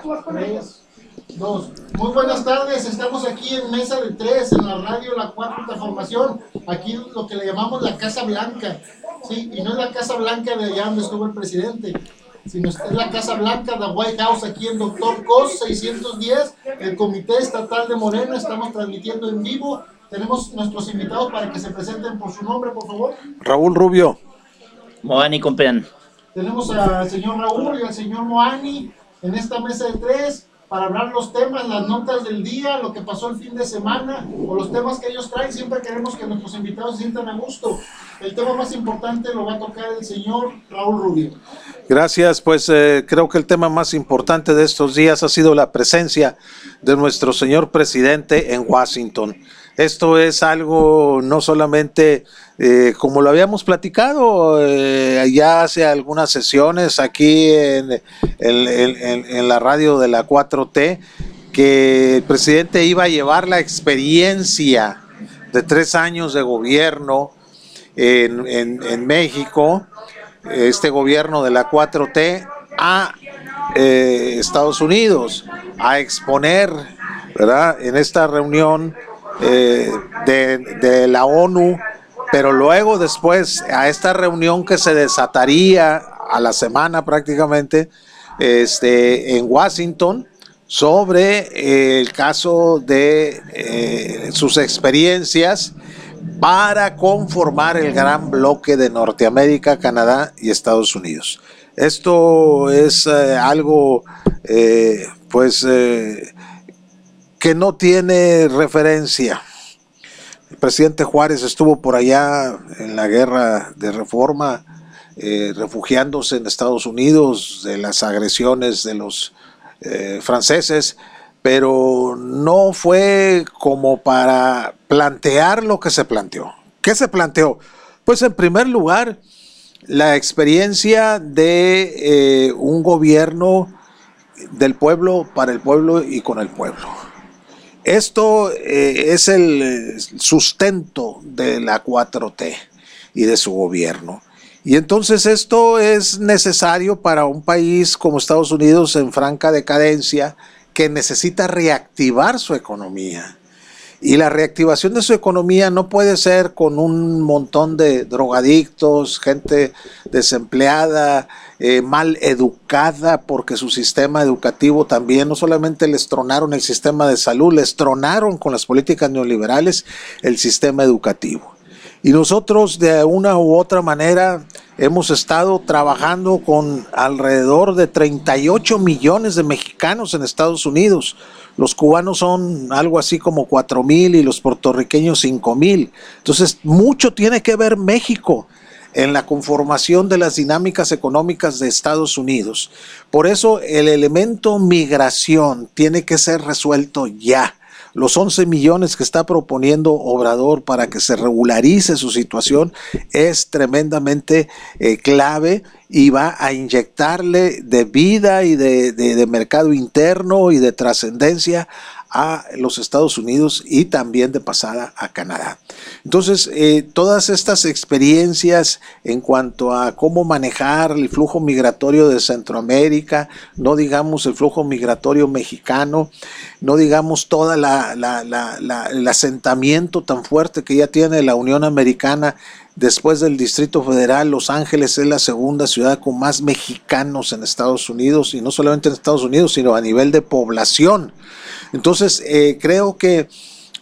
Tres, dos. Muy buenas tardes, estamos aquí en Mesa de Tres, en la radio La Cuarta Formación, aquí lo que le llamamos la Casa Blanca, ¿sí? Y no es la Casa Blanca de allá donde estuvo el presidente, sino es la Casa Blanca, la White House, aquí en Doctor Cos 610, el Comité Estatal de Morena, estamos transmitiendo en vivo. Tenemos nuestros invitados para que se presenten por su nombre, por favor. Raúl Rubio. Moani Compeán. Tenemos al señor Raúl y al señor Moani en esta mesa de tres para hablar los temas, las notas del día, lo que pasó el fin de semana o los temas que ellos traen. Siempre queremos que nuestros invitados se sientan a gusto. El tema más importante lo va a tocar el señor Raúl Rubio. Gracias, pues eh, creo que el tema más importante de estos días ha sido la presencia de nuestro señor presidente en Washington. Esto es algo no solamente eh, como lo habíamos platicado eh, ya hace algunas sesiones aquí en, en, la radio de la 4T, que el presidente iba a llevar la experiencia de tres años de gobierno en, México, este gobierno de la 4T, a eh, Estados Unidos, a exponer, ¿verdad? En esta reunión de, de la ONU pero luego después a esta reunión que se desataría a la semana prácticamente este, en Washington sobre eh, el caso de eh, sus experiencias para conformar el gran bloque de Norteamérica, Canadá y Estados Unidos. Esto es eh, algo pues que no tiene referencia el presidente Juárez estuvo por allá en la guerra de reforma, eh, refugiándose en Estados Unidos de las agresiones de los eh, franceses, pero no fue como para plantear lo que se planteó. ¿Qué se planteó? Pues en primer lugar, la experiencia de eh, un gobierno del pueblo, para el pueblo y con el pueblo. Esto eh, es el eh, sustento de la 4T y de su gobierno. Y entonces esto es necesario para un país como Estados Unidos en franca decadencia que necesita reactivar su economía. Y la reactivación de su economía no puede ser con un montón de drogadictos, gente desempleada, eh, mal educada, porque su sistema educativo también, no solamente les tronaron el sistema de salud, les tronaron con las políticas neoliberales el sistema educativo. Y nosotros de una u otra manera hemos estado trabajando con alrededor de 38 millones de mexicanos en Estados Unidos los cubanos son algo así como cuatro mil y los puertorriqueños cinco mil. Entonces, mucho tiene que ver México en la conformación de las dinámicas económicas de Estados Unidos. Por eso el elemento migración tiene que ser resuelto ya. Los 11 millones que está proponiendo Obrador para que se regularice su situación es tremendamente eh, clave y va a inyectarle de vida y de, mercado interno y de trascendencia a los Estados Unidos y también de pasada a Canadá. Entonces, eh, todas estas experiencias en cuanto a cómo manejar el flujo migratorio de Centroamérica, no digamos el flujo migratorio mexicano, no digamos todo el asentamiento tan fuerte que ya tiene la Unión Americana Después del Distrito Federal, Los Ángeles es la segunda ciudad con más mexicanos en Estados Unidos, y no solamente en Estados Unidos, sino a nivel de población. Entonces, eh, creo que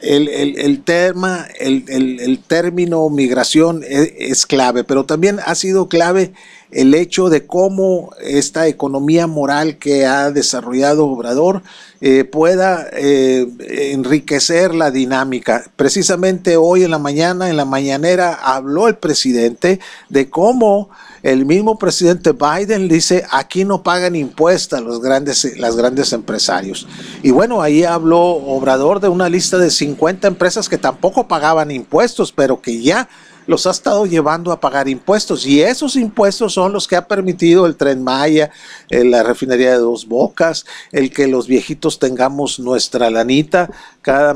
el, el, tema, el, el, término migración es, es, clave, pero también ha sido clave el hecho de cómo esta economía moral que ha desarrollado Obrador eh, pueda eh, enriquecer la dinámica. Precisamente hoy en la mañana, en la mañanera, habló el presidente de cómo el mismo presidente Biden dice, aquí no pagan impuestos los grandes, las grandes empresarios. Y bueno, ahí habló Obrador de una lista de 50 empresas que tampoco pagaban impuestos, pero que ya los ha estado llevando a pagar impuestos y esos impuestos son los que ha permitido el tren Maya, eh, la refinería de dos bocas, el que los viejitos tengamos nuestra lanita cada,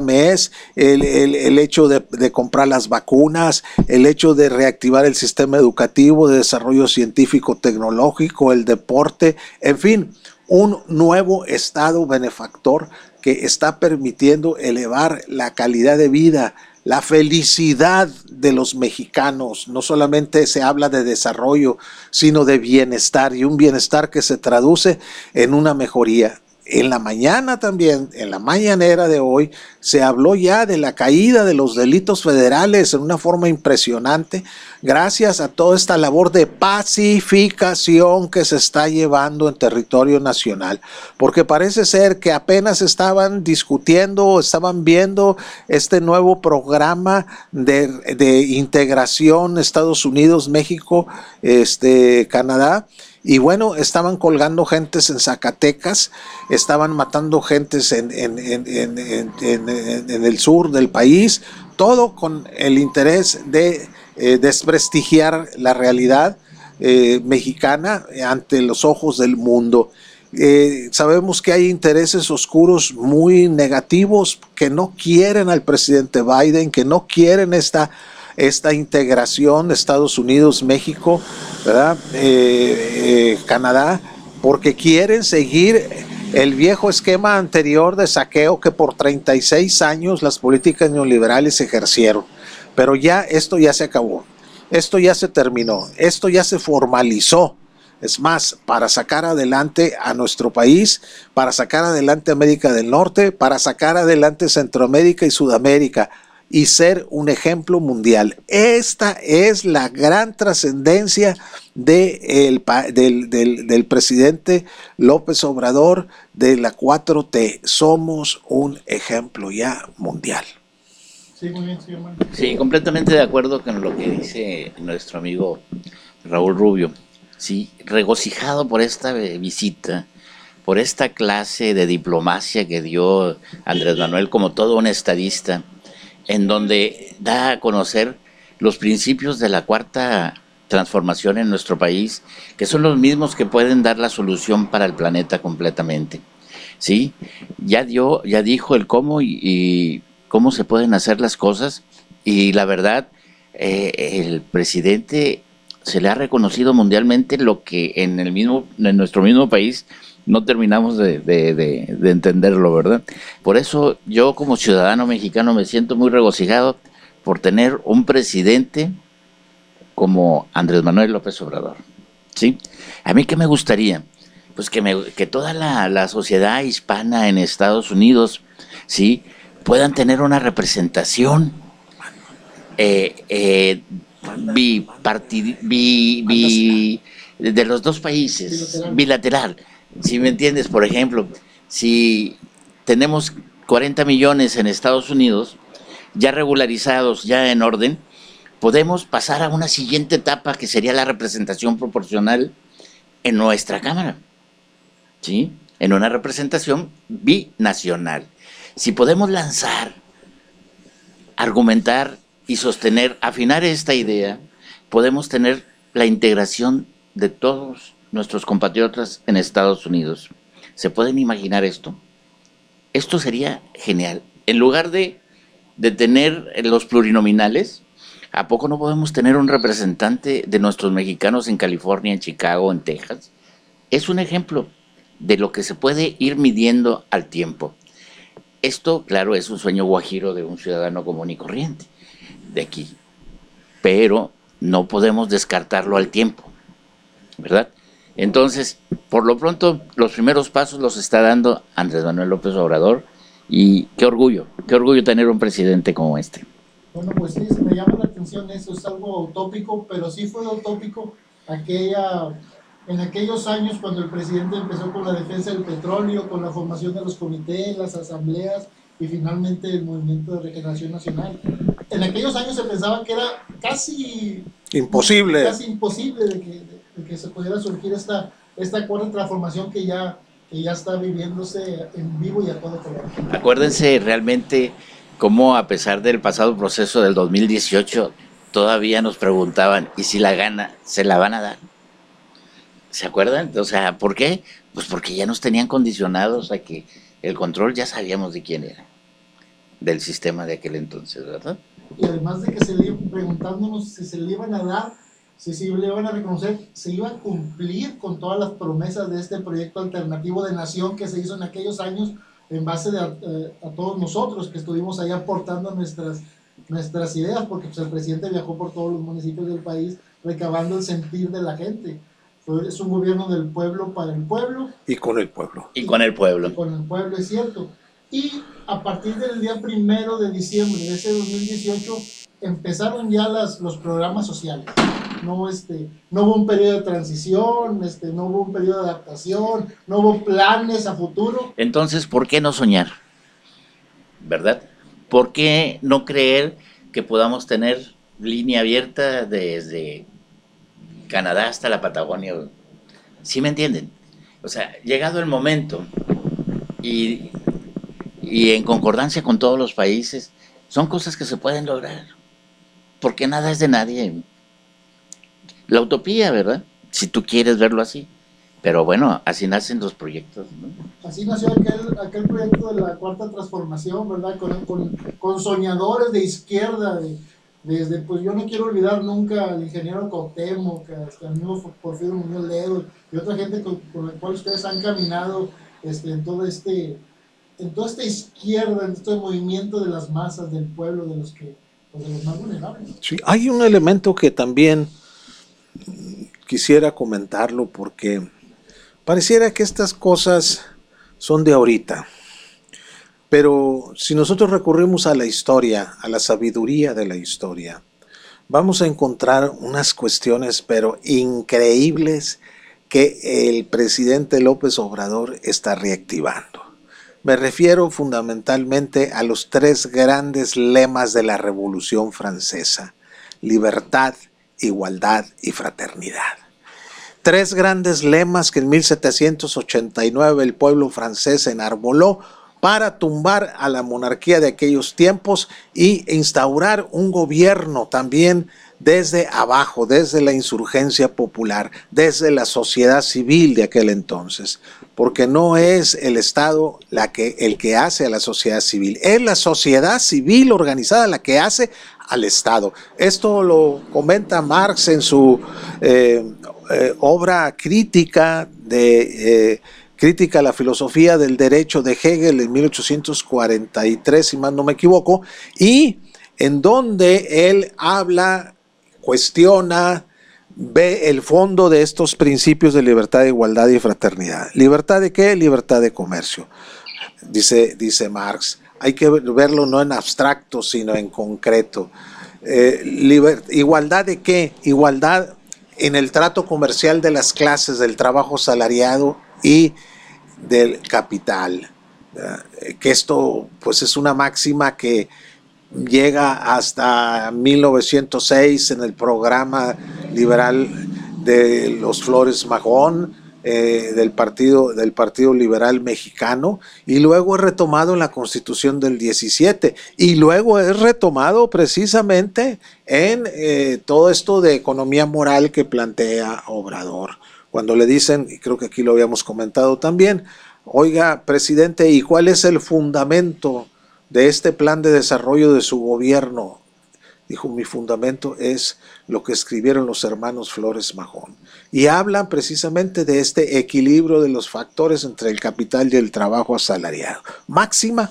mes, el, hecho de, de, comprar las vacunas, el hecho de reactivar el sistema educativo, de desarrollo científico, tecnológico, el deporte, en fin, un nuevo Estado benefactor que está permitiendo elevar la calidad de vida, la felicidad de los mexicanos. No solamente se habla de desarrollo, sino de bienestar y un bienestar que se traduce en una mejoría. En la mañana también, en la mañanera de hoy, se habló ya de la caída de los delitos federales en una forma impresionante, gracias a toda esta labor de pacificación que se está llevando en territorio nacional. Porque parece ser que apenas estaban discutiendo estaban viendo este nuevo programa de, de integración Estados Unidos, México, este, Canadá y bueno, estaban colgando gentes en Zacatecas, estaban matando gentes en, el sur del país, todo con el interés de eh, desprestigiar la realidad eh, mexicana ante los ojos del mundo. Eh, sabemos que hay intereses oscuros muy negativos que no quieren al presidente Biden, que no quieren esta esta integración Estados Unidos, México, ¿verdad? Canadá, porque quieren seguir el viejo esquema anterior de saqueo que por 36 años las políticas neoliberales ejercieron. Pero ya esto ya se acabó, esto ya se terminó, esto ya se formalizó. Es más, para sacar adelante a nuestro país, para sacar adelante América del Norte, para sacar adelante Centroamérica y Sudamérica, y ser un ejemplo mundial. Esta es la gran trascendencia de del, del, presidente López Obrador de la 4T. Somos un ejemplo ya mundial. Sí, sí, completamente de acuerdo con lo que dice nuestro amigo Raúl Rubio. Sí, regocijado por esta visita, por esta clase de diplomacia que dio Andrés Manuel como todo un estadista en donde da a conocer los principios de la cuarta transformación en nuestro país, que son los mismos que pueden dar la solución para el planeta completamente. ¿Sí? Ya dio, ya dijo el cómo y, cómo se pueden hacer las cosas y la verdad, eh, el presidente se le ha reconocido mundialmente lo que en el mismo, en nuestro mismo país no terminamos de, entenderlo, ¿verdad? Por eso yo como ciudadano mexicano me siento muy regocijado por tener un presidente como Andrés Manuel López Obrador. ¿Sí? A mí qué me gustaría? Pues que, me, que toda la, sociedad hispana en Estados Unidos, ¿sí? Puedan tener una representación eh, eh, de los dos países, bilateral si me entiendes, por ejemplo, si tenemos 40 millones en Estados Unidos, ya regularizados, ya en orden, podemos pasar a una siguiente etapa que sería la representación proporcional en nuestra Cámara. ¿Sí? En una representación binacional. Si podemos lanzar, argumentar y sostener, afinar esta idea, podemos tener la integración de todos nuestros compatriotas en Estados Unidos. ¿Se pueden imaginar esto? Esto sería genial. En lugar de, tener los plurinominales, ¿a poco no podemos tener un representante de nuestros mexicanos en California, en Chicago, en Texas? Es un ejemplo de lo que se puede ir midiendo al tiempo. Esto, claro, es un sueño guajiro de un ciudadano común y corriente de aquí, pero no podemos descartarlo al tiempo, ¿verdad? Entonces, por lo pronto, los primeros pasos los está dando Andrés Manuel López Obrador y qué orgullo, qué orgullo tener un presidente como este. Bueno, pues sí, se me llama la atención eso, es algo utópico, pero sí fue utópico aquella, en aquellos años cuando el presidente empezó con la defensa del petróleo, con la formación de los comités, las asambleas y finalmente el movimiento de regeneración nacional. En aquellos años se pensaba que era casi imposible, casi imposible de que que se pudiera surgir esta, esta cuarta transformación que ya, que ya está viviéndose en vivo y a todo color. Acuérdense realmente cómo a pesar del pasado proceso del 2018, todavía nos preguntaban, ¿y si la gana, se la van a dar? ¿Se acuerdan? O sea, ¿por qué? Pues porque ya nos tenían condicionados a que el control ya sabíamos de quién era, del sistema de aquel entonces, ¿verdad? Y además de que se le preguntándonos si se le iban a dar sí, sí, le van a reconocer, se iba a cumplir con todas las promesas de este proyecto alternativo de nación que se hizo en aquellos años en base de a, eh, todos nosotros que estuvimos ahí aportando nuestras, nuestras ideas, porque pues, el presidente viajó por todos los municipios del país recabando el sentir de la gente. Es un gobierno del pueblo para el pueblo. Y con el pueblo. Y con el pueblo. Y con el pueblo, es cierto. Y a partir del día primero de diciembre de ese 2018 empezaron ya las, los programas sociales. No, este, no hubo un periodo de transición, este, no hubo un periodo de adaptación, no hubo planes a futuro. Entonces, ¿por qué no soñar? ¿Verdad? ¿Por qué no creer que podamos tener línea abierta desde Canadá hasta la Patagonia? ¿Sí me entienden? O sea, llegado el momento y, y en concordancia con todos los países, son cosas que se pueden lograr. Porque nada es de nadie la utopía, ¿verdad? Si tú quieres verlo así. Pero bueno, así nacen los proyectos. ¿no? Así nació aquel, aquel proyecto de la cuarta transformación, ¿verdad? Con, con, soñadores de izquierda, desde, pues yo no quiero olvidar nunca al ingeniero Cotemo, este, al mismo Porfirio Muñoz Ledo y otra gente con, la cual ustedes han caminado este, en todo este en toda esta izquierda, en este movimiento de las masas, del pueblo, de los que pues, de los más vulnerables. Sí, hay un elemento que también quisiera comentarlo porque pareciera que estas cosas son de ahorita. Pero si nosotros recurrimos a la historia, a la sabiduría de la historia, vamos a encontrar unas cuestiones pero increíbles que el presidente López Obrador está reactivando. Me refiero fundamentalmente a los tres grandes lemas de la Revolución Francesa, libertad, igualdad y fraternidad. Tres grandes lemas que en 1789 el pueblo francés enarboló para tumbar a la monarquía de aquellos tiempos y instaurar un gobierno también desde abajo, desde la insurgencia popular, desde la sociedad civil de aquel entonces, porque no es el Estado el que hace a la sociedad civil, es la sociedad civil organizada la que hace al Estado. Esto lo comenta Marx en su eh, eh, obra crítica de... Eh, crítica a la filosofía del derecho de Hegel en 1843, si mal no me equivoco, y en donde él habla, cuestiona, ve el fondo de estos principios de libertad, igualdad y fraternidad. ¿Libertad de qué? Libertad de comercio. Dice, dice Marx, hay que verlo no en abstracto, sino en concreto. Eh, ¿Igualdad de qué? Igualdad en el trato comercial de las clases del trabajo salariado y del capital. Que esto pues es una máxima que llega hasta 1906 en el programa liberal de los Flores Magón, eh, del, partido, del Partido Liberal Mexicano y luego es retomado en la Constitución del 17 y luego es retomado precisamente en eh, todo esto de economía moral que plantea Obrador. Cuando le dicen, y creo que aquí lo habíamos comentado también, oiga, presidente, ¿y cuál es el fundamento de este plan de desarrollo de su gobierno? Dijo, mi fundamento es lo que escribieron los hermanos Flores Majón. Y hablan precisamente de este equilibrio de los factores entre el capital y el trabajo asalariado. Máxima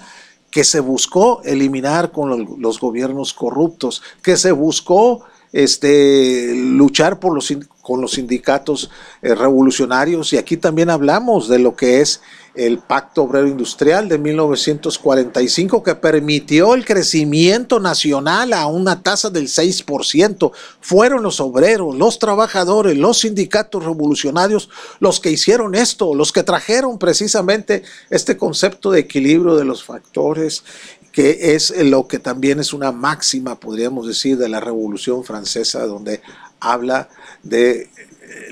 que se buscó eliminar con los gobiernos corruptos, que se buscó este, luchar por los, con los sindicatos eh, revolucionarios y aquí también hablamos de lo que es el Pacto Obrero Industrial de 1945 que permitió el crecimiento nacional a una tasa del 6%. Fueron los obreros, los trabajadores, los sindicatos revolucionarios los que hicieron esto, los que trajeron precisamente este concepto de equilibrio de los factores que es lo que también es una máxima, podríamos decir, de la Revolución Francesa, donde habla de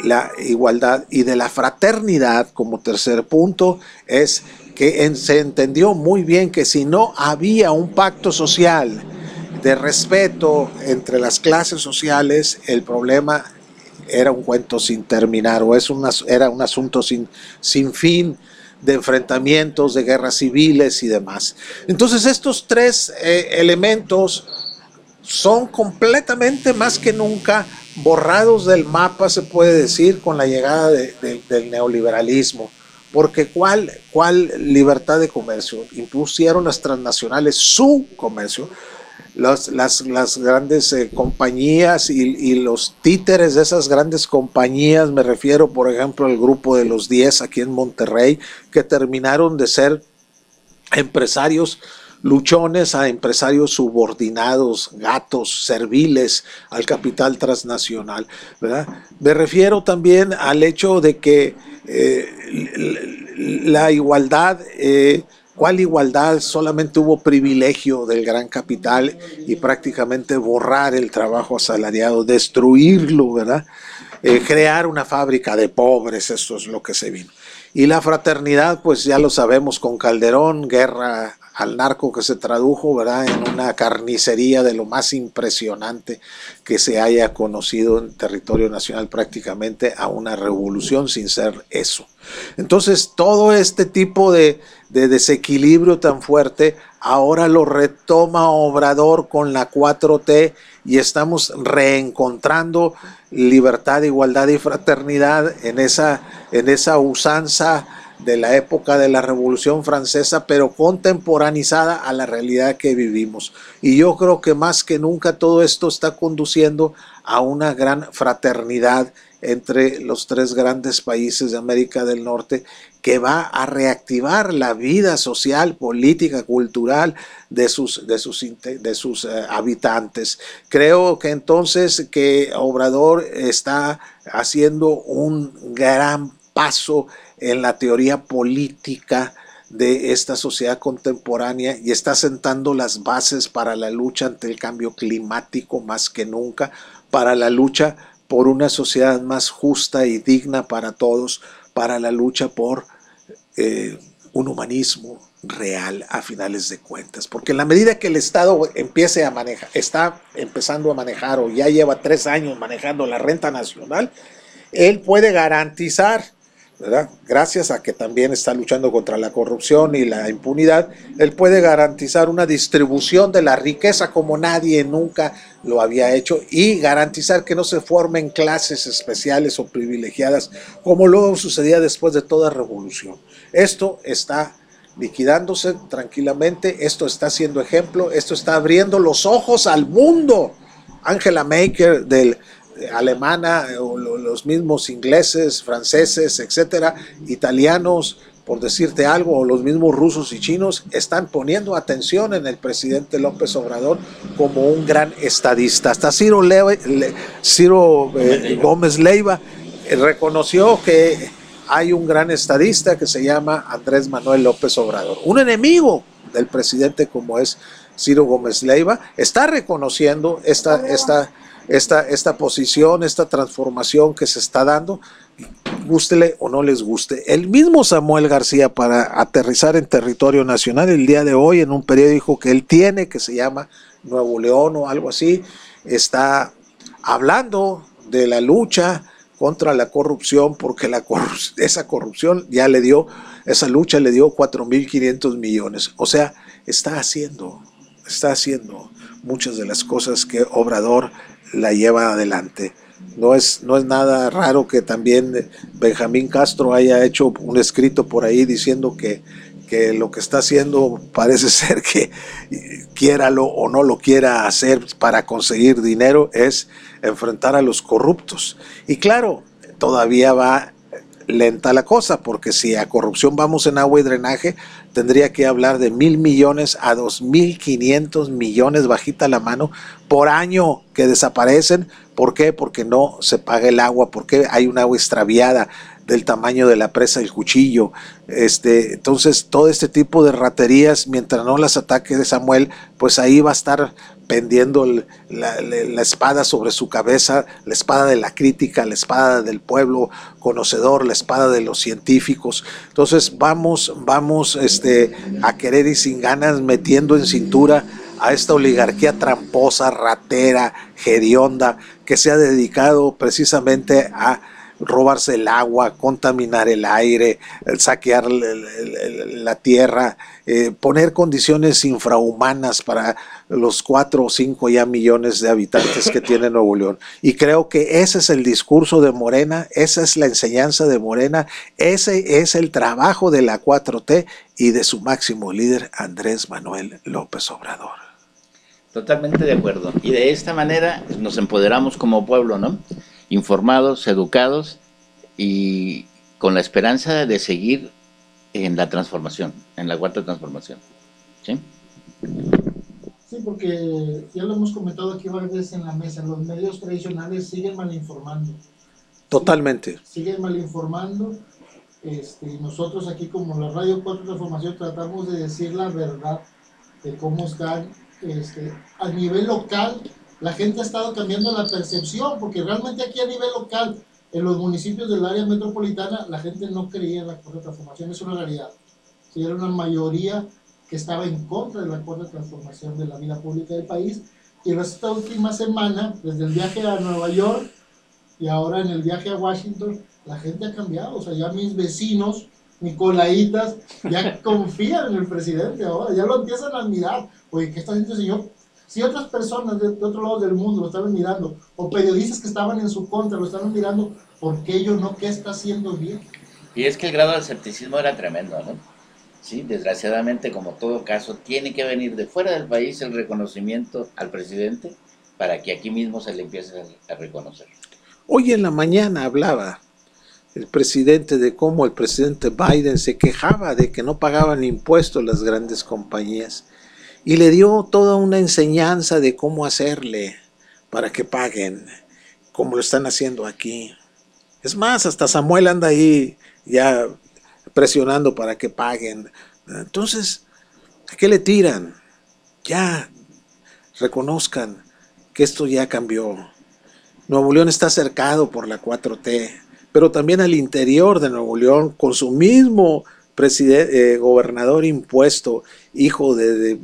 la igualdad y de la fraternidad como tercer punto, es que se entendió muy bien que si no había un pacto social de respeto entre las clases sociales, el problema era un cuento sin terminar o es era un asunto sin, sin fin de enfrentamientos, de guerras civiles y demás. Entonces estos tres eh, elementos son completamente más que nunca borrados del mapa, se puede decir, con la llegada del neoliberalismo. Porque ¿cuál, ¿cuál libertad de comercio? Impusieron las transnacionales su comercio. Las, las, las grandes eh, compañías y, y, los títeres de esas grandes compañías, me refiero por ejemplo al grupo de los 10 aquí en Monterrey, que terminaron de ser empresarios luchones a empresarios subordinados, gatos, serviles al capital transnacional. ¿verdad? Me refiero también al hecho de que eh, la igualdad, eh, ¿cuál igualdad? Solamente hubo privilegio del gran capital y prácticamente borrar el trabajo asalariado, destruirlo, ¿verdad? Eh, crear una fábrica de pobres, eso es lo que se vino. Y la fraternidad, pues ya lo sabemos con Calderón, guerra al narco que se tradujo, ¿verdad? En una carnicería de lo más impresionante que se haya conocido en territorio nacional prácticamente a una revolución sin ser eso. Entonces, todo este tipo de, de desequilibrio tan fuerte ahora lo retoma Obrador con la 4T y estamos reencontrando libertad, igualdad y fraternidad en esa, en esa usanza de la época de la Revolución Francesa, pero contemporanizada a la realidad que vivimos. Y yo creo que más que nunca todo esto está conduciendo a una gran fraternidad entre los tres grandes países de América del Norte que va a reactivar la vida social, política, cultural de sus, de sus, de sus eh, habitantes. Creo que entonces que Obrador está haciendo un gran paso en la teoría política de esta sociedad contemporánea y está sentando las bases para la lucha ante el cambio climático más que nunca, para la lucha por una sociedad más justa y digna para todos, para la lucha por eh, un humanismo real a finales de cuentas. Porque en la medida que el Estado empiece a manejar, está empezando a manejar o ya lleva tres años manejando la renta nacional, él puede garantizar Gracias a que también está luchando contra la corrupción y la impunidad, él puede garantizar una distribución de la riqueza como nadie nunca lo había hecho y garantizar que no se formen clases especiales o privilegiadas como luego sucedía después de toda revolución. Esto está liquidándose tranquilamente, esto está siendo ejemplo, esto está abriendo los ojos al mundo. Angela Maker del alemana, o los mismos ingleses, franceses, etcétera, italianos, por decirte algo, o los mismos rusos y chinos, están poniendo atención en el presidente López Obrador como un gran estadista. Hasta Ciro, Ciro eh, Gómez Leiva eh, reconoció que hay un gran estadista que se llama Andrés Manuel López Obrador, un enemigo del presidente como es Ciro Gómez Leiva, está reconociendo esta, esta esta, esta posición, esta transformación que se está dando, gústele o no les guste. El mismo Samuel García, para aterrizar en territorio nacional, el día de hoy en un periódico que él tiene, que se llama Nuevo León o algo así, está hablando de la lucha contra la corrupción, porque la esa corrupción ya le dio, esa lucha le dio 4.500 millones. O sea, está haciendo, está haciendo muchas de las cosas que Obrador la lleva adelante. No es, no es nada raro que también Benjamín Castro haya hecho un escrito por ahí diciendo que, que lo que está haciendo parece ser que quiéralo o no lo quiera hacer para conseguir dinero es enfrentar a los corruptos. Y claro, todavía va lenta la cosa, porque si a corrupción vamos en agua y drenaje, tendría que hablar de mil millones a dos mil quinientos millones bajita la mano por año que desaparecen. ¿Por qué? Porque no se paga el agua, porque hay un agua extraviada del tamaño de la presa del cuchillo. Este, entonces, todo este tipo de raterías, mientras no las ataque de Samuel, pues ahí va a estar pendiendo la, espada sobre su cabeza, la espada de la crítica, la espada del pueblo conocedor, la espada de los científicos. Entonces vamos, vamos este, a querer y sin ganas metiendo en cintura a esta oligarquía tramposa, ratera, hedionda, que se ha dedicado precisamente a robarse el agua, contaminar el aire, saquear la tierra, eh, poner condiciones infrahumanas para los cuatro o cinco ya millones de habitantes que tiene Nuevo León. Y creo que ese es el discurso de Morena, esa es la enseñanza de Morena, ese es el trabajo de la 4T y de su máximo líder, Andrés Manuel López Obrador. Totalmente de acuerdo. Y de esta manera nos empoderamos como pueblo, ¿no? Informados, educados y con la esperanza de seguir en la transformación, en la cuarta transformación. ¿Sí? Sí, porque ya lo hemos comentado aquí varias veces en la mesa, los medios tradicionales siguen malinformando. Totalmente. Siguen malinformando. Este, nosotros aquí como la Radio 4 Transformación tratamos de decir la verdad de cómo están este, a nivel local. La gente ha estado cambiando la percepción, porque realmente aquí a nivel local, en los municipios del área metropolitana, la gente no creía en la cuarta transformación, es una realidad. Si era una mayoría que estaba en contra de la cuarta transformación de la vida pública del país. Y en esta última semana, desde el viaje a Nueva York y ahora en el viaje a Washington, la gente ha cambiado. O sea, ya mis vecinos, Nicolaitas, ya confían en el presidente ahora, ya lo empiezan a admirar. Oye, ¿qué está haciendo el señor? Si otras personas de, otro lado del mundo lo estaban mirando, o periodistas que estaban en su contra lo estaban mirando, ¿por qué ellos no? ¿Qué está haciendo bien? Y es que el grado de escepticismo era tremendo, ¿no? ¿sí? Desgraciadamente, como todo caso, tiene que venir de fuera del país el reconocimiento al presidente para que aquí mismo se le empiece a reconocer. Hoy en la mañana hablaba el presidente de cómo el presidente Biden se quejaba de que no pagaban impuestos las grandes compañías y le dio toda una enseñanza de cómo hacerle para que paguen, como lo están haciendo aquí. Es más, hasta Samuel anda ahí ya presionando para que paguen. Entonces, ¿a qué le tiran? Ya, reconozcan que esto ya cambió. Nuevo León está cercado por la 4T, pero también al interior de Nuevo León, con su mismo eh, gobernador impuesto, hijo de,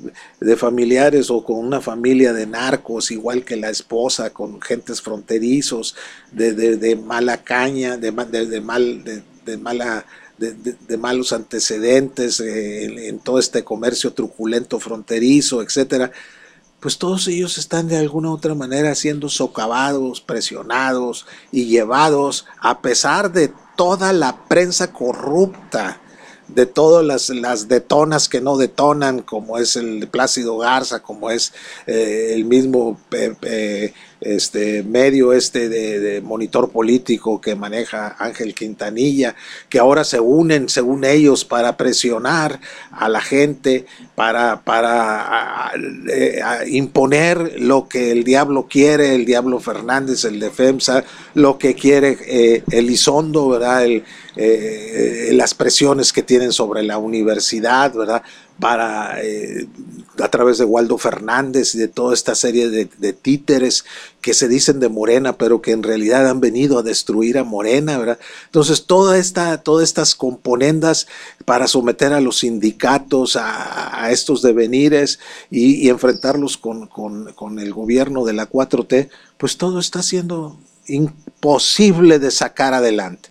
familiares o con una familia de narcos, igual que la esposa, con gentes fronterizos, de, mala caña, de, mal, de de, malos antecedentes eh, en, todo este comercio truculento fronterizo, etcétera, pues todos ellos están de alguna u otra manera siendo socavados, presionados y llevados, a pesar de toda la prensa corrupta, de todas las, las, detonas que no detonan, como es el Plácido Garza, como es eh, el mismo este medio este de, monitor político que maneja Ángel Quintanilla, que ahora se unen, según ellos, para presionar a la gente, para, para imponer lo que el diablo quiere, el diablo Fernández, el defensa, lo que quiere eh, Elizondo, ¿verdad? El, eh, las presiones que tienen sobre la universidad, ¿verdad? Para eh, a través de Waldo Fernández y de toda esta serie de, títeres que se dicen de Morena, pero que en realidad han venido a destruir a Morena, ¿verdad? Entonces, toda esta, todas estas componendas para someter a los sindicatos a, estos devenires y, enfrentarlos con, con el gobierno de la 4T, pues todo está siendo imposible de sacar adelante,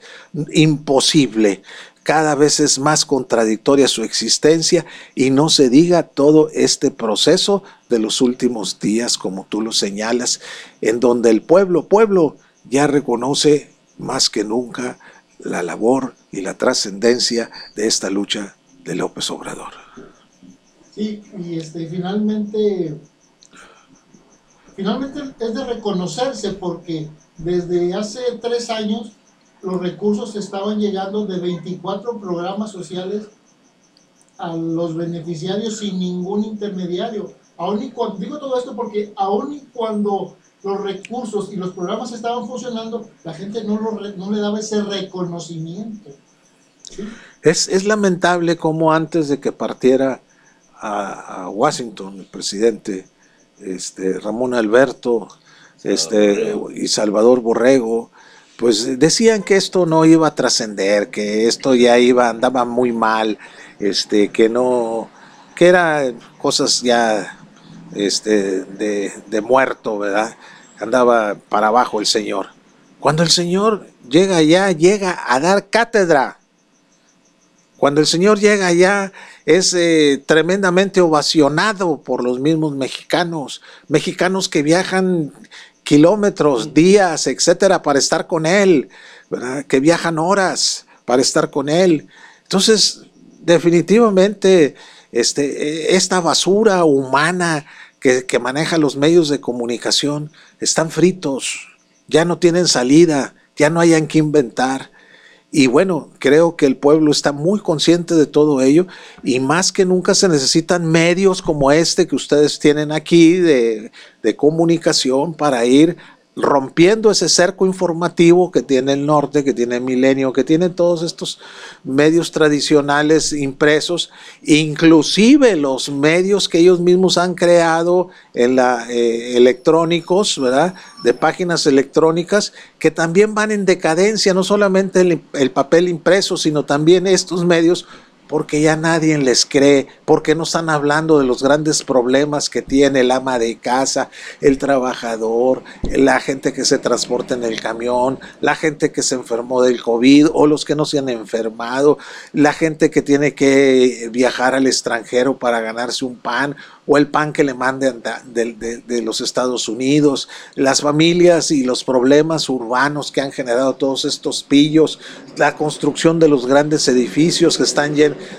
imposible cada vez es más contradictoria su existencia y no se diga todo este proceso de los últimos días, como tú lo señalas, en donde el pueblo, pueblo, ya reconoce más que nunca la labor y la trascendencia de esta lucha de López Obrador. Sí, y este, finalmente, finalmente es de reconocerse porque desde hace tres años los recursos estaban llegando de 24 programas sociales a los beneficiarios sin ningún intermediario. Aún y cuando, digo todo esto porque aún y cuando los recursos y los programas estaban funcionando, la gente no, no le daba ese reconocimiento. Es, lamentable cómo antes de que partiera a, Washington el presidente este, Ramón Alberto este, y Salvador Borrego, pues decían que esto no iba a trascender, que esto ya iba, andaba muy mal, este, que no, que era cosas ya este, de, de muerto, ¿verdad? Andaba para abajo el Señor. Cuando el Señor llega allá, llega a dar cátedra. Cuando el Señor llega allá, es eh, tremendamente ovacionado por los mismos mexicanos, mexicanos que viajan kilómetros, días, etcétera, para estar con Él, que viajan horas para estar con Él. Entonces, definitivamente, este, esta basura humana que, que maneja los medios de comunicación están fritos, ya no tienen salida, ya no hayan que inventar. Y bueno, creo que el pueblo está muy consciente de todo ello y más que nunca se necesitan medios como este que ustedes tienen aquí de, de comunicación para ir rompiendo ese cerco informativo que tiene el norte, que tiene Milenio, que tiene todos estos medios tradicionales impresos, inclusive los medios que ellos mismos han creado en la, eh, electrónicos, ¿verdad? De páginas electrónicas que también van en decadencia, no solamente el papel impreso, sino también estos medios porque ya nadie les cree, porque no están hablando de los grandes problemas que tiene el ama de casa, el trabajador, la gente que se transporta en el camión, la gente que se enfermó del COVID o los que no se han enfermado, la gente que tiene que viajar al extranjero para ganarse un pan o el pan que le manden de, los Estados Unidos, las familias y los problemas urbanos que han generado todos estos pillos, la construcción de los grandes edificios que están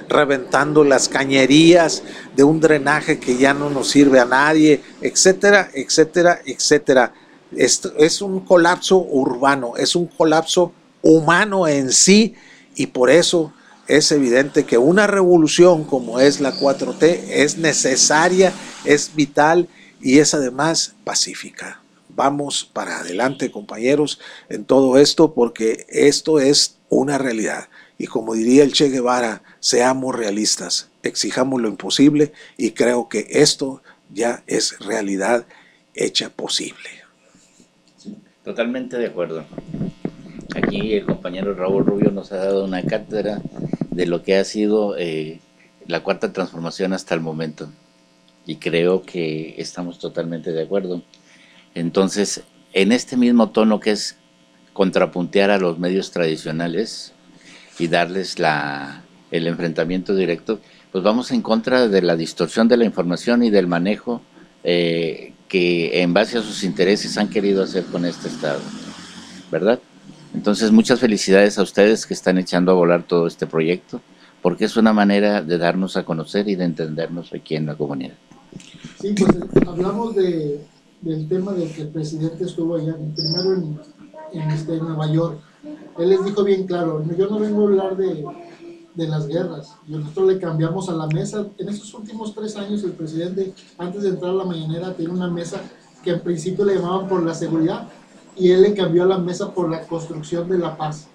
reventando las cañerías de un drenaje que ya no nos sirve a nadie, etcétera, etcétera, etcétera. Esto es un colapso urbano, es un colapso humano en sí y por eso es evidente que una revolución como es la 4T es necesaria, es vital y es además pacífica. Vamos para adelante, compañeros, en todo esto porque esto es una realidad. Y como diría el Che Guevara, seamos realistas, exijamos lo imposible y creo que esto ya es realidad hecha posible. Totalmente de acuerdo. Aquí el compañero Raúl Rubio nos ha dado una cátedra de lo que ha sido eh, la cuarta transformación hasta el momento. Y creo que estamos totalmente de acuerdo. Entonces, en este mismo tono que es contrapuntear a los medios tradicionales y darles la, el enfrentamiento directo, pues vamos en contra de la distorsión de la información y del manejo eh, que en base a sus intereses han querido hacer con este Estado, ¿verdad? Entonces, muchas felicidades a ustedes que están echando a volar todo este proyecto, porque es una manera de darnos a conocer y de entendernos aquí en la comunidad. Sí, pues hablamos de, del tema de que el presidente estuvo allá, primero en, en, este, Nueva York. Él les dijo bien claro, yo no vengo a hablar de, de las guerras. Nosotros le cambiamos a la mesa. En estos últimos tres años, el presidente, antes de entrar a la mañanera, tiene una mesa que en principio le llamaban por la seguridad, y él le cambió a la mesa por la construcción de la paz.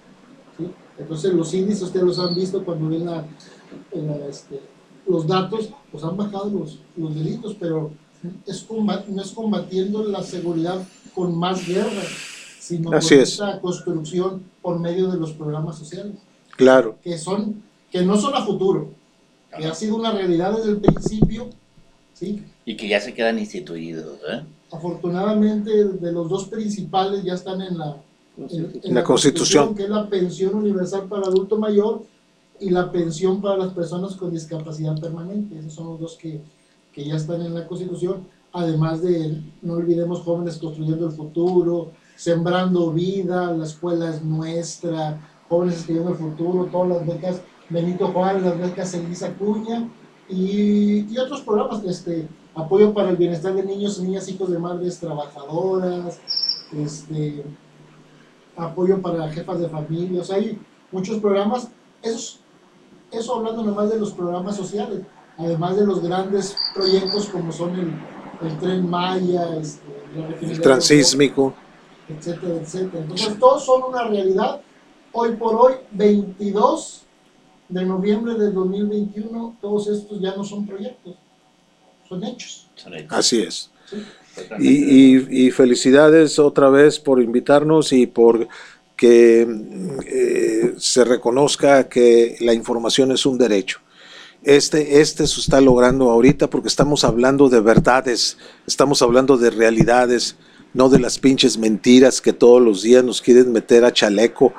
Entonces los índices ustedes los han visto cuando ven este, los datos, pues han bajado los, los delitos, pero es no es combatiendo la seguridad con más guerra, sino con esa construcción por medio de los programas sociales. Claro. Que, son, que no son a futuro, que ha sido una realidad desde el principio. ¿sí? Y que ya se quedan instituidos. ¿eh? Afortunadamente de los dos principales ya están en la, en, la, constitución, que es la pensión universal para adulto mayor y la pensión para las personas con discapacidad permanente. Esos son los dos que, que ya están en la Constitución. Además de, no olvidemos, jóvenes construyendo el futuro, sembrando vida, la escuela es nuestra, jóvenes escribiendo el futuro, todas las becas Benito Juárez, las becas Elisa Cuña y, y otros programas. Este, apoyo para el bienestar de niños y niñas, hijos de madres trabajadoras, este, apoyo para jefas de familia, o sea, hay muchos programas, eso, eso hablando nomás de los programas sociales, además de los grandes proyectos como son el, el tren Maya, este, el transísmico, etcétera, etcétera. Entonces, todos son una realidad. Hoy por hoy, 22 de noviembre del 2021, todos estos ya no son proyectos son hechos. Así es. Y, felicidades otra vez por invitarnos y por que eh, se reconozca que la información es un derecho. Este, este se está logrando ahorita porque estamos hablando de verdades, estamos hablando de realidades, no de las pinches mentiras que todos los días nos quieren meter a chaleco,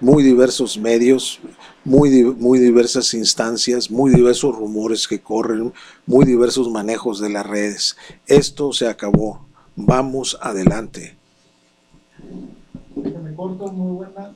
muy diversos medios, muy, muy diversas instancias, muy diversos rumores que corren, muy diversos manejos de las redes. Esto se acabó. Vamos adelante. Muy buena.